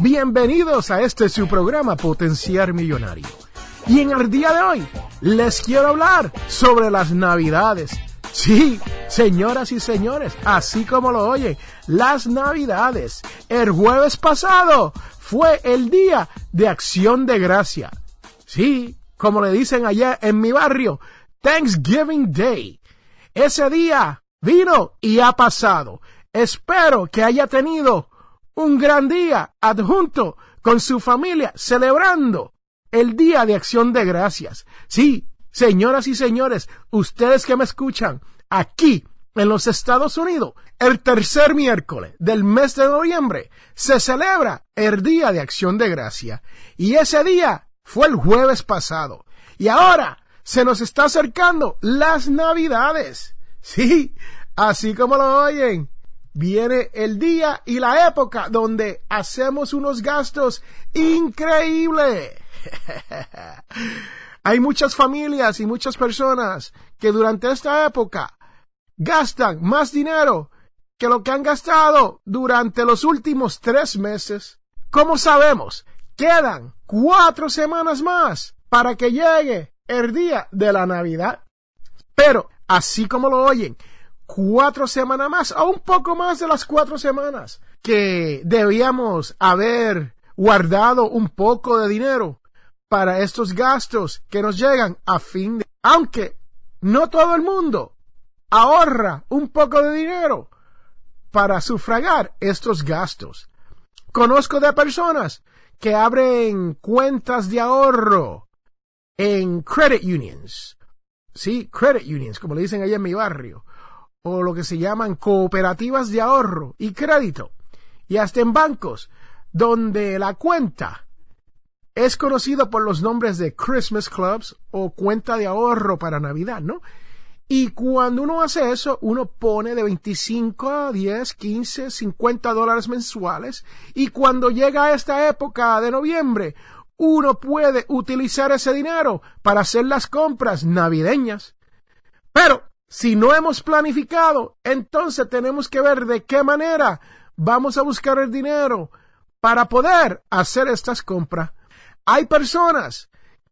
Bienvenidos a este su programa Potencial Millonario. Y en el día de hoy les quiero hablar sobre las navidades. Sí, señoras y señores, así como lo oyen, las navidades. El jueves pasado fue el día de acción de gracia. Sí, como le dicen allá en mi barrio, Thanksgiving Day. Ese día vino y ha pasado. Espero que haya tenido un gran día adjunto con su familia celebrando el Día de Acción de Gracias. Sí, señoras y señores, ustedes que me escuchan aquí en los Estados Unidos, el tercer miércoles del mes de noviembre se celebra el Día de Acción de Gracia. Y ese día fue el jueves pasado. Y ahora se nos está acercando las navidades. Sí, así como lo oyen. Viene el día y la época donde hacemos unos gastos increíbles. Hay muchas familias y muchas personas que durante esta época gastan más dinero que lo que han gastado durante los últimos tres meses. ¿Cómo sabemos? Quedan cuatro semanas más para que llegue el día de la Navidad. Pero, así como lo oyen, cuatro semanas más, o un poco más de las cuatro semanas, que debíamos haber guardado un poco de dinero para estos gastos que nos llegan a fin de... Aunque no todo el mundo ahorra un poco de dinero para sufragar estos gastos. Conozco de personas que abren cuentas de ahorro en credit unions. Sí, credit unions, como le dicen allá en mi barrio. O lo que se llaman cooperativas de ahorro y crédito. Y hasta en bancos, donde la cuenta es conocida por los nombres de Christmas Clubs o cuenta de ahorro para Navidad, ¿no? Y cuando uno hace eso, uno pone de 25 a 10, 15, 50 dólares mensuales. Y cuando llega esta época de noviembre, uno puede utilizar ese dinero para hacer las compras navideñas. Pero si no hemos planificado, entonces tenemos que ver de qué manera vamos a buscar el dinero para poder hacer estas compras. Hay personas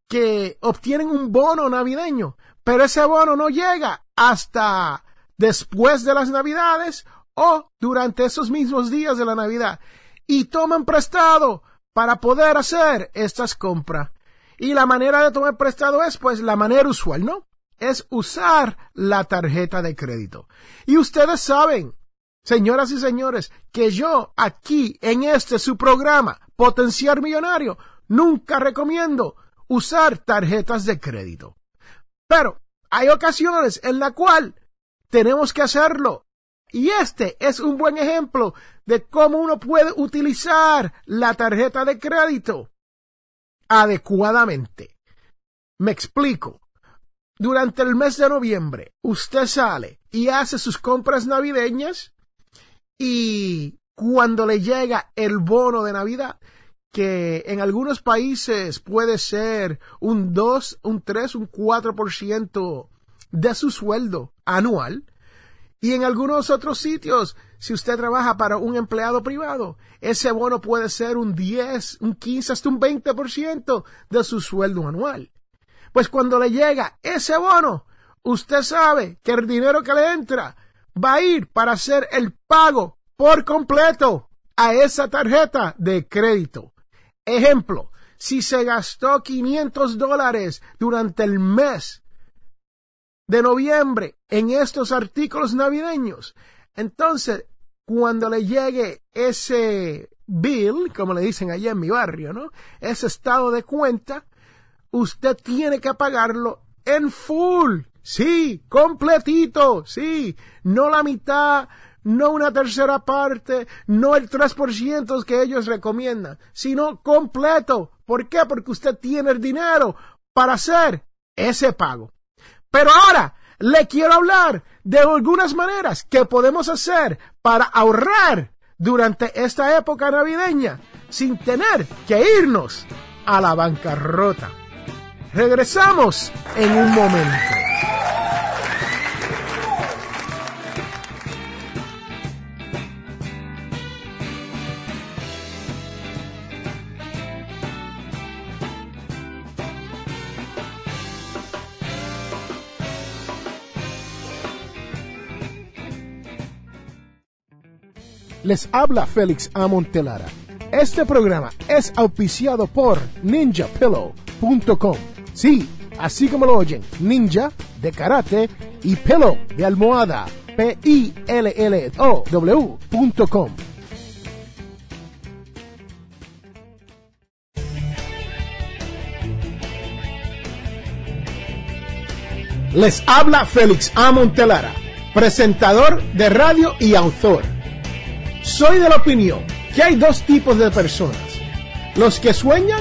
que obtienen un bono navideño, pero ese bono no llega hasta después de las navidades o durante esos mismos días de la Navidad y toman prestado para poder hacer estas compras. Y la manera de tomar prestado es pues la manera usual, ¿no? Es usar la tarjeta de crédito. Y ustedes saben, señoras y señores, que yo aquí en este su programa, Potenciar Millonario, nunca recomiendo usar tarjetas de crédito. Pero hay ocasiones en la cual tenemos que hacerlo. Y este es un buen ejemplo de cómo uno puede utilizar la tarjeta de crédito adecuadamente. Me explico. Durante el mes de noviembre, usted sale y hace sus compras navideñas y cuando le llega el bono de Navidad, que en algunos países puede ser un 2, un 3, un 4% de su sueldo anual. Y en algunos otros sitios, si usted trabaja para un empleado privado, ese bono puede ser un 10, un 15, hasta un 20% de su sueldo anual. Pues cuando le llega ese bono, usted sabe que el dinero que le entra va a ir para hacer el pago por completo a esa tarjeta de crédito. Ejemplo, si se gastó 500 dólares durante el mes de noviembre en estos artículos navideños, entonces cuando le llegue ese bill, como le dicen allá en mi barrio, ¿no? Ese estado de cuenta, usted tiene que pagarlo en full. Sí, completito, sí, no la mitad, no una tercera parte, no el 3% que ellos recomiendan, sino completo. ¿Por qué? Porque usted tiene el dinero para hacer ese pago. Pero ahora le quiero hablar de algunas maneras que podemos hacer para ahorrar durante esta época navideña sin tener que irnos a la bancarrota. Regresamos en un momento. Les habla Félix Amontelara. Este programa es auspiciado por ninjapillow.com. Sí, así como lo oyen, ninja de karate y pillow de almohada. P-I-L-L-O-W.com. Les habla Félix Amontelara, presentador de radio y autor soy de la opinión que hay dos tipos de personas. Los que sueñan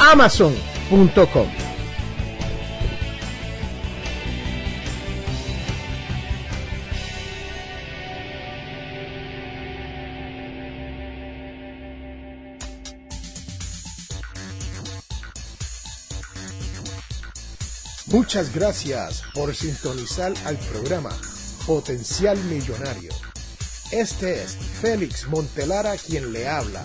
amazon.com. Muchas gracias por sintonizar al programa Potencial Millonario este es Félix Montelara quien le habla.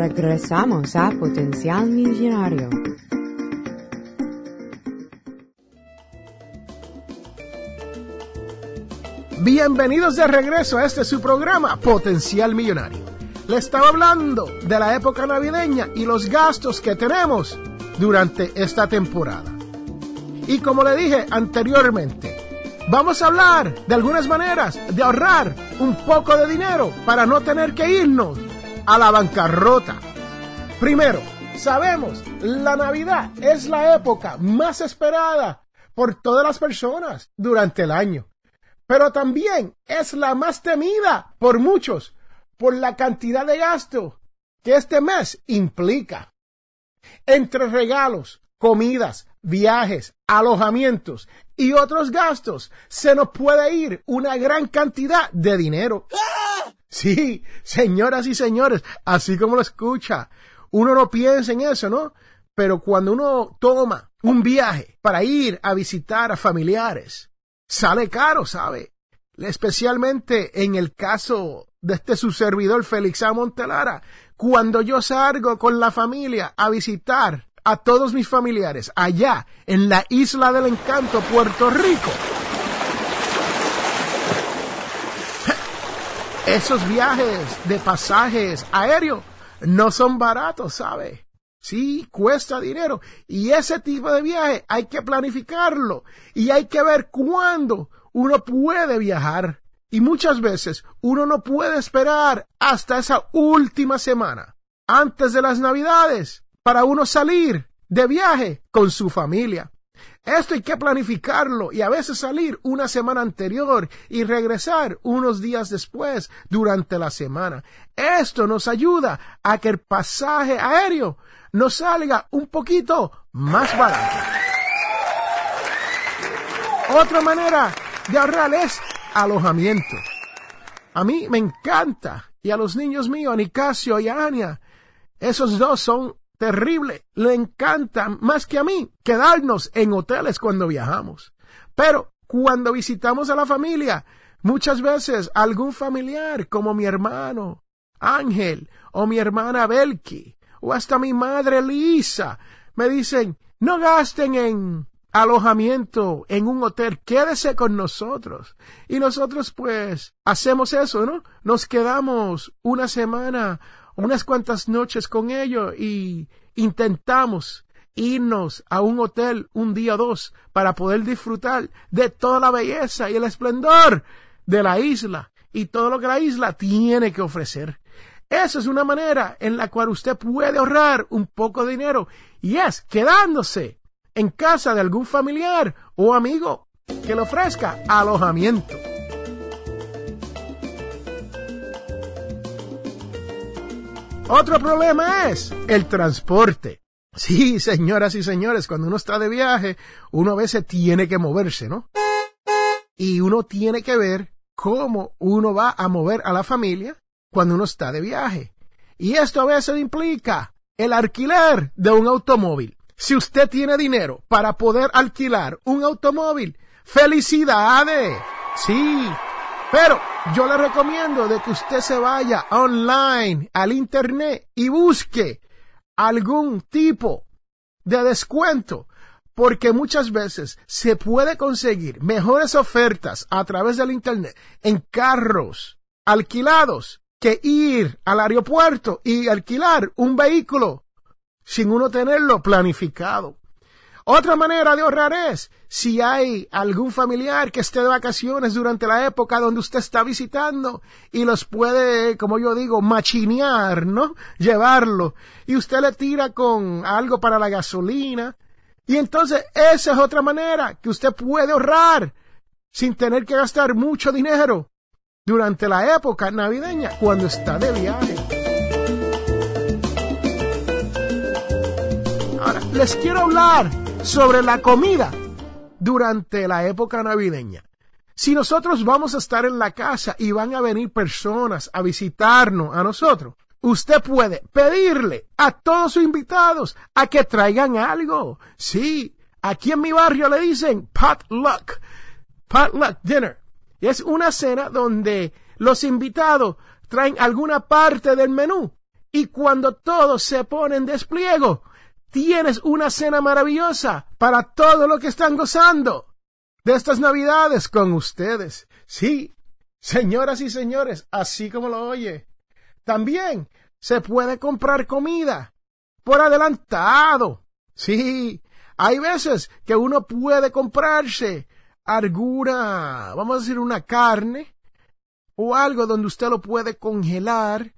Regresamos a Potencial Millonario. Bienvenidos de regreso a este su programa Potencial Millonario. Le estaba hablando de la época navideña y los gastos que tenemos durante esta temporada. Y como le dije anteriormente, vamos a hablar de algunas maneras de ahorrar un poco de dinero para no tener que irnos a la bancarrota. Primero, sabemos, la Navidad es la época más esperada por todas las personas durante el año, pero también es la más temida por muchos por la cantidad de gasto que este mes implica. Entre regalos, comidas, viajes, alojamientos y otros gastos, se nos puede ir una gran cantidad de dinero. Sí, señoras y señores, así como lo escucha, uno no piensa en eso, ¿no? Pero cuando uno toma un viaje para ir a visitar a familiares, sale caro, ¿sabe? Especialmente en el caso de este su servidor Félix A. Montelara, cuando yo salgo con la familia a visitar a todos mis familiares allá en la isla del encanto, Puerto Rico. Esos viajes de pasajes aéreos no son baratos, ¿sabe? Sí, cuesta dinero. Y ese tipo de viaje hay que planificarlo. Y hay que ver cuándo uno puede viajar. Y muchas veces uno no puede esperar hasta esa última semana, antes de las navidades, para uno salir de viaje con su familia. Esto hay que planificarlo y a veces salir una semana anterior y regresar unos días después durante la semana. Esto nos ayuda a que el pasaje aéreo nos salga un poquito más barato. Otra manera de ahorrar es alojamiento. A mí me encanta y a los niños míos, a Nicasio y a Ania, esos dos son terrible. Le encanta más que a mí quedarnos en hoteles cuando viajamos. Pero cuando visitamos a la familia, muchas veces algún familiar como mi hermano Ángel o mi hermana Belki o hasta mi madre Lisa me dicen, no gasten en alojamiento en un hotel, quédese con nosotros. Y nosotros pues hacemos eso, ¿no? Nos quedamos una semana unas cuantas noches con ellos y intentamos irnos a un hotel un día o dos para poder disfrutar de toda la belleza y el esplendor de la isla y todo lo que la isla tiene que ofrecer. Esa es una manera en la cual usted puede ahorrar un poco de dinero y es quedándose en casa de algún familiar o amigo que le ofrezca alojamiento. Otro problema es el transporte. Sí, señoras y señores, cuando uno está de viaje, uno a veces tiene que moverse, ¿no? Y uno tiene que ver cómo uno va a mover a la familia cuando uno está de viaje. Y esto a veces implica el alquiler de un automóvil. Si usted tiene dinero para poder alquilar un automóvil, felicidades. Sí, pero yo le recomiendo de que usted se vaya online al internet y busque algún tipo de descuento porque muchas veces se puede conseguir mejores ofertas a través del internet en carros alquilados que ir al aeropuerto y alquilar un vehículo sin uno tenerlo planificado. Otra manera de ahorrar es si hay algún familiar que esté de vacaciones durante la época donde usted está visitando y los puede, como yo digo, machinear, ¿no? Llevarlo. Y usted le tira con algo para la gasolina. Y entonces esa es otra manera que usted puede ahorrar sin tener que gastar mucho dinero durante la época navideña cuando está de viaje. Ahora, les quiero hablar sobre la comida durante la época navideña. Si nosotros vamos a estar en la casa y van a venir personas a visitarnos a nosotros, usted puede pedirle a todos sus invitados a que traigan algo. Sí, aquí en mi barrio le dicen potluck, potluck dinner. Es una cena donde los invitados traen alguna parte del menú y cuando todos se ponen despliego, tienes una cena maravillosa para todo lo que están gozando de estas navidades con ustedes. Sí, señoras y señores, así como lo oye. También se puede comprar comida por adelantado. Sí, hay veces que uno puede comprarse alguna, vamos a decir, una carne o algo donde usted lo puede congelar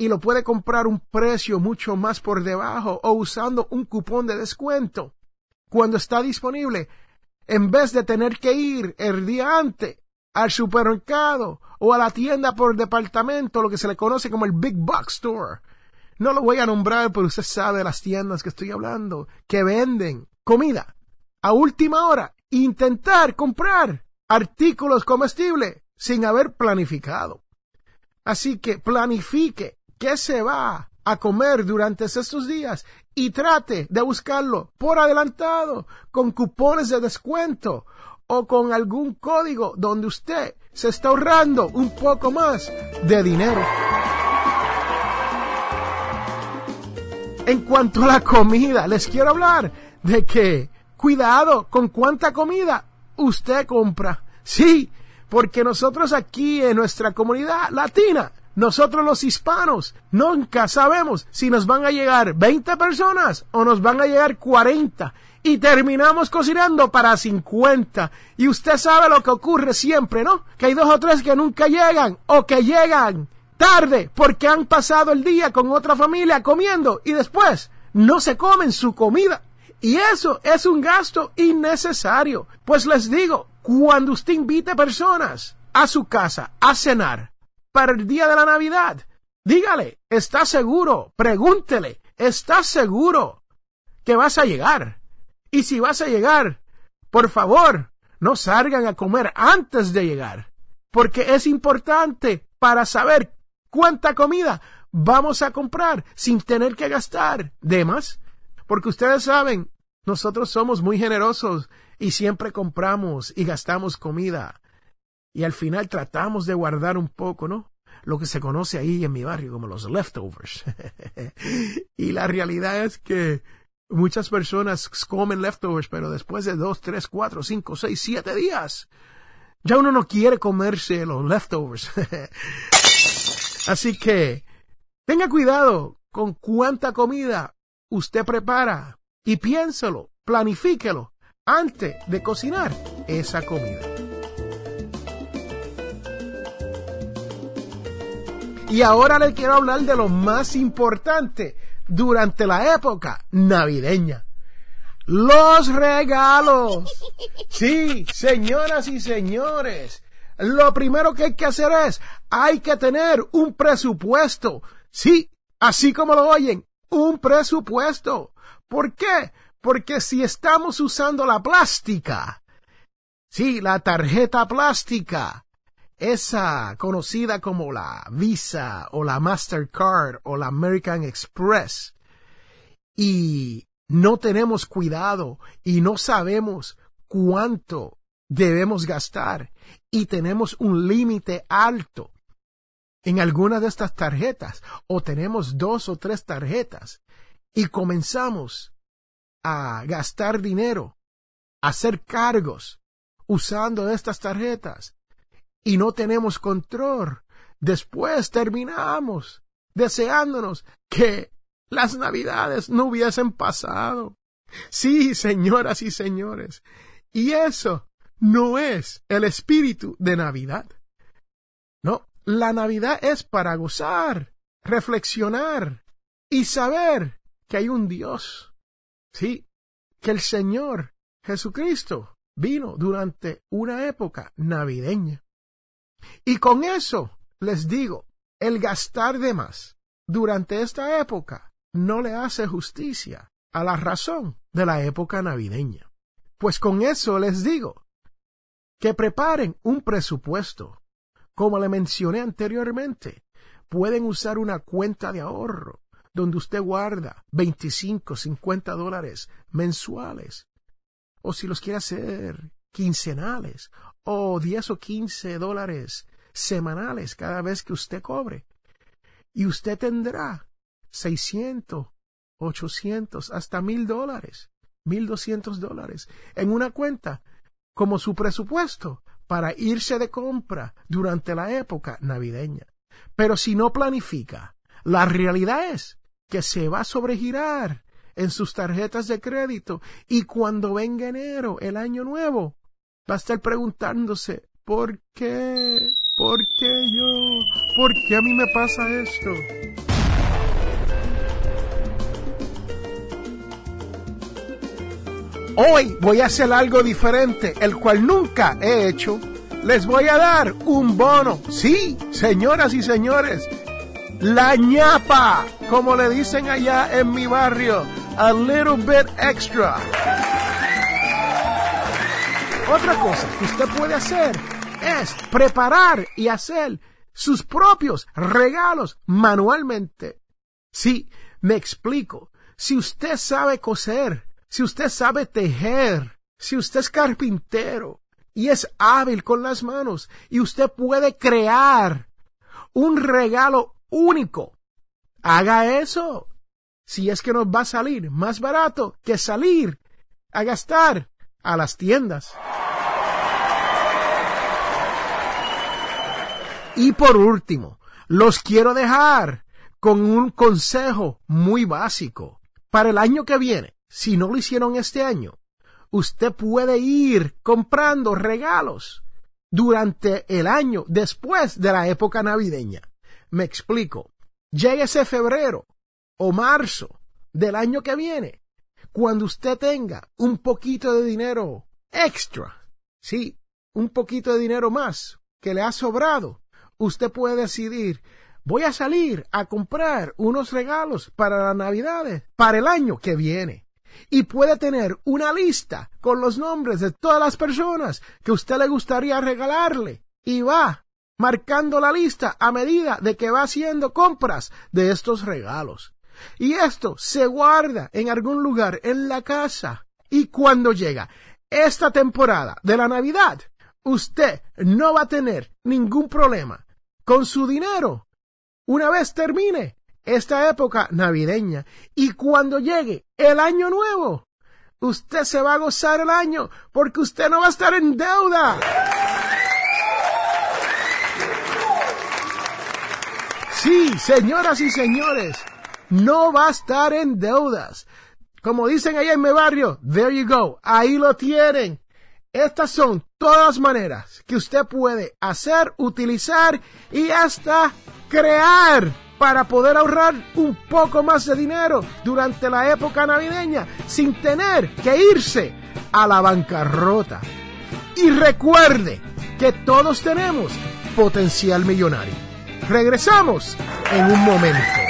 y lo puede comprar un precio mucho más por debajo o usando un cupón de descuento cuando está disponible en vez de tener que ir el día antes al supermercado o a la tienda por departamento, lo que se le conoce como el Big Box Store. No lo voy a nombrar, pero usted sabe las tiendas que estoy hablando, que venden comida a última hora. Intentar comprar artículos comestibles sin haber planificado. Así que planifique qué se va a comer durante estos días y trate de buscarlo por adelantado, con cupones de descuento o con algún código donde usted se está ahorrando un poco más de dinero. En cuanto a la comida, les quiero hablar de que cuidado con cuánta comida usted compra. Sí, porque nosotros aquí en nuestra comunidad latina nosotros los hispanos nunca sabemos si nos van a llegar 20 personas o nos van a llegar 40 y terminamos cocinando para 50. Y usted sabe lo que ocurre siempre, ¿no? Que hay dos o tres que nunca llegan o que llegan tarde porque han pasado el día con otra familia comiendo y después no se comen su comida. Y eso es un gasto innecesario. Pues les digo, cuando usted invite personas a su casa a cenar para el día de la Navidad, dígale, ¿está seguro? Pregúntele, ¿estás seguro que vas a llegar? Y si vas a llegar, por favor, no salgan a comer antes de llegar, porque es importante para saber cuánta comida vamos a comprar sin tener que gastar de más. Porque ustedes saben, nosotros somos muy generosos y siempre compramos y gastamos comida. Y al final tratamos de guardar un poco, ¿no? Lo que se conoce ahí en mi barrio como los leftovers. y la realidad es que muchas personas comen leftovers, pero después de dos, tres, cuatro, cinco, seis, siete días, ya uno no quiere comerse los leftovers. Así que tenga cuidado con cuánta comida usted prepara y piénselo, planifíquelo antes de cocinar esa comida. Y ahora le quiero hablar de lo más importante durante la época navideña. Los regalos. Sí, señoras y señores. Lo primero que hay que hacer es, hay que tener un presupuesto. Sí, así como lo oyen, un presupuesto. ¿Por qué? Porque si estamos usando la plástica, sí, la tarjeta plástica, esa conocida como la Visa o la Mastercard o la American Express, y no tenemos cuidado y no sabemos cuánto debemos gastar y tenemos un límite alto en alguna de estas tarjetas o tenemos dos o tres tarjetas y comenzamos a gastar dinero, a hacer cargos usando estas tarjetas y no tenemos control, después terminamos deseándonos que las navidades no hubiesen pasado. Sí, señoras y señores, y eso no es el espíritu de Navidad. No, la Navidad es para gozar, reflexionar y saber que hay un Dios. Sí, que el Señor Jesucristo vino durante una época navideña. Y con eso les digo, el gastar de más durante esta época no le hace justicia a la razón de la época navideña. Pues con eso les digo que preparen un presupuesto. Como le mencioné anteriormente, pueden usar una cuenta de ahorro donde usted guarda 25, 50 dólares mensuales. O si los quiere hacer quincenales o 10 o 15 dólares semanales cada vez que usted cobre. Y usted tendrá 600, 800, hasta mil dólares, 1200 dólares en una cuenta como su presupuesto para irse de compra durante la época navideña. Pero si no planifica, la realidad es que se va a sobregirar en sus tarjetas de crédito y cuando venga enero, el año nuevo, va a estar preguntándose, ¿por qué? ¿Por qué yo? ¿Por qué a mí me pasa esto? Hoy voy a hacer algo diferente, el cual nunca he hecho. Les voy a dar un bono. Sí, señoras y señores, la ñapa, como le dicen allá en mi barrio, a little bit extra. Otra cosa que usted puede hacer es preparar y hacer sus propios regalos manualmente. Sí, me explico. Si usted sabe coser, si usted sabe tejer, si usted es carpintero y es hábil con las manos y usted puede crear un regalo único. Haga eso. Si es que nos va a salir más barato que salir a gastar a las tiendas. Y por último, los quiero dejar con un consejo muy básico. Para el año que viene, si no lo hicieron este año, usted puede ir comprando regalos durante el año después de la época navideña. Me explico. Llega ese febrero o marzo del año que viene, cuando usted tenga un poquito de dinero extra, sí, un poquito de dinero más que le ha sobrado, usted puede decidir, voy a salir a comprar unos regalos para las navidades, para el año que viene. Y puede tener una lista con los nombres de todas las personas que usted le gustaría regalarle. Y va marcando la lista a medida de que va haciendo compras de estos regalos. Y esto se guarda en algún lugar en la casa. Y cuando llega esta temporada de la Navidad, usted no va a tener ningún problema con su dinero una vez termine esta época navideña y cuando llegue el año nuevo, usted se va a gozar el año porque usted no va a estar en deuda. Sí, señoras y señores, no va a estar en deudas. Como dicen ahí en mi barrio, there you go, ahí lo tienen. Estas son todas maneras que usted puede hacer, utilizar y hasta crear para poder ahorrar un poco más de dinero durante la época navideña sin tener que irse a la bancarrota. Y recuerde que todos tenemos potencial millonario. Regresamos en un momento.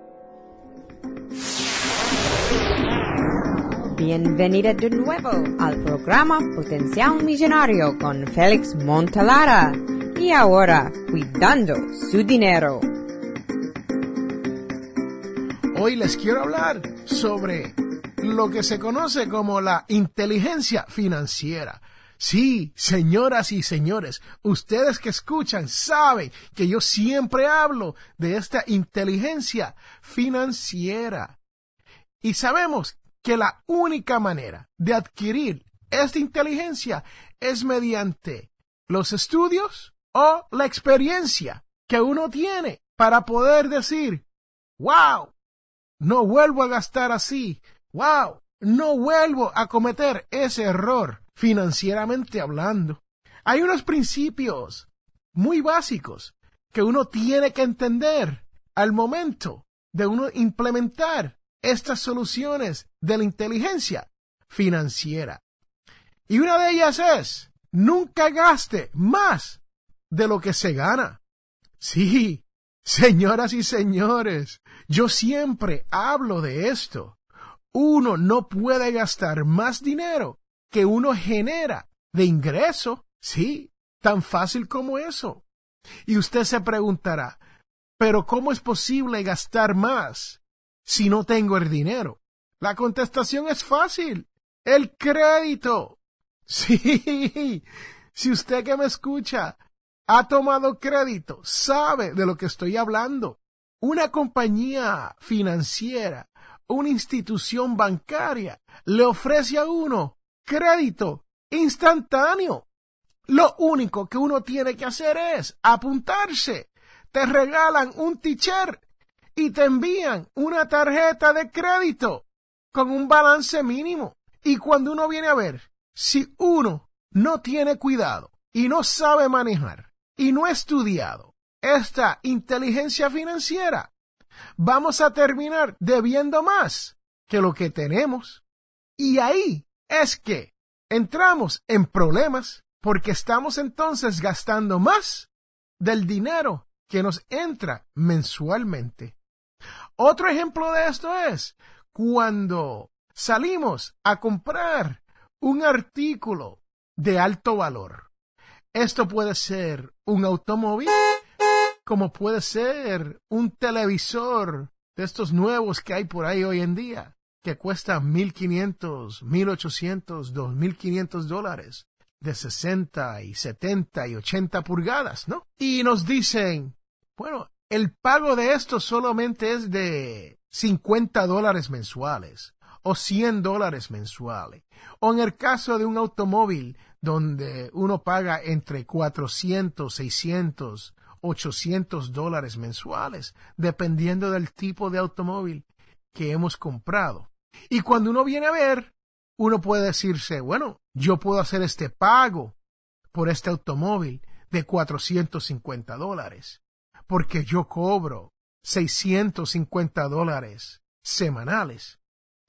Bienvenida de nuevo al programa Potencial Millonario con Félix Montalara. Y ahora, cuidando su dinero. Hoy les quiero hablar sobre lo que se conoce como la inteligencia financiera. Sí, señoras y señores, ustedes que escuchan saben que yo siempre hablo de esta inteligencia financiera. Y sabemos que la única manera de adquirir esta inteligencia es mediante los estudios o la experiencia que uno tiene para poder decir, wow, no vuelvo a gastar así, wow, no vuelvo a cometer ese error financieramente hablando. Hay unos principios muy básicos que uno tiene que entender al momento de uno implementar estas soluciones de la inteligencia financiera. Y una de ellas es, nunca gaste más de lo que se gana. Sí, señoras y señores, yo siempre hablo de esto. Uno no puede gastar más dinero que uno genera de ingreso. Sí, tan fácil como eso. Y usted se preguntará, pero ¿cómo es posible gastar más si no tengo el dinero? La contestación es fácil. El crédito. Sí. Si usted que me escucha ha tomado crédito, sabe de lo que estoy hablando. Una compañía financiera, una institución bancaria, le ofrece a uno crédito instantáneo. Lo único que uno tiene que hacer es apuntarse. Te regalan un t-shirt y te envían una tarjeta de crédito con un balance mínimo. Y cuando uno viene a ver, si uno no tiene cuidado y no sabe manejar y no ha estudiado esta inteligencia financiera, vamos a terminar debiendo más que lo que tenemos. Y ahí es que entramos en problemas porque estamos entonces gastando más del dinero que nos entra mensualmente. Otro ejemplo de esto es cuando salimos a comprar un artículo de alto valor. Esto puede ser un automóvil, como puede ser un televisor de estos nuevos que hay por ahí hoy en día, que cuestan 1.500, 1.800, 2.500 dólares, de 60 y 70 y 80 pulgadas, ¿no? Y nos dicen, bueno, el pago de esto solamente es de 50 dólares mensuales o 100 dólares mensuales. O en el caso de un automóvil donde uno paga entre 400, 600, 800 dólares mensuales, dependiendo del tipo de automóvil que hemos comprado. Y cuando uno viene a ver, uno puede decirse, bueno, yo puedo hacer este pago por este automóvil de 450 dólares, porque yo cobro 650 dólares semanales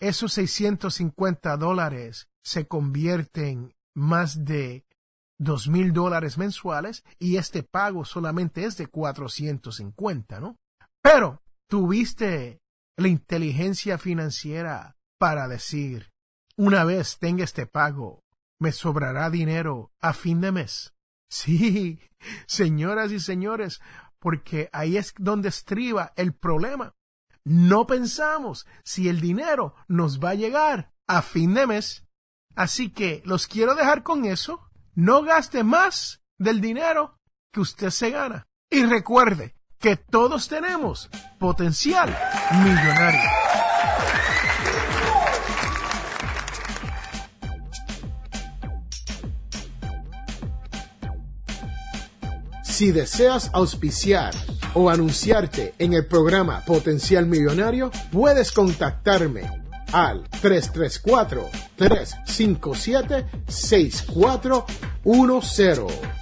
esos 650 dólares se convierten más de dos mil dólares mensuales y este pago solamente es de 450, ¿no? Pero tuviste la inteligencia financiera para decir, una vez tenga este pago, me sobrará dinero a fin de mes. Sí, señoras y señores, porque ahí es donde estriba el problema no pensamos si el dinero nos va a llegar a fin de mes. Así que los quiero dejar con eso. No gaste más del dinero que usted se gana. Y recuerde que todos tenemos potencial millonario. Si deseas auspiciar o anunciarte en el programa Potencial Millonario, puedes contactarme al 334-357-6410.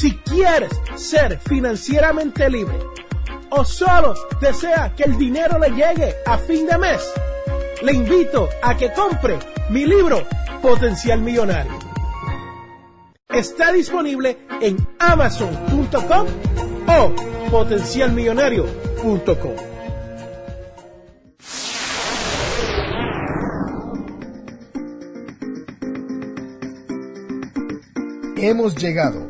Si quieres ser financieramente libre o solo desea que el dinero le llegue a fin de mes, le invito a que compre mi libro Potencial Millonario. Está disponible en amazon.com o potencialmillonario.com. Hemos llegado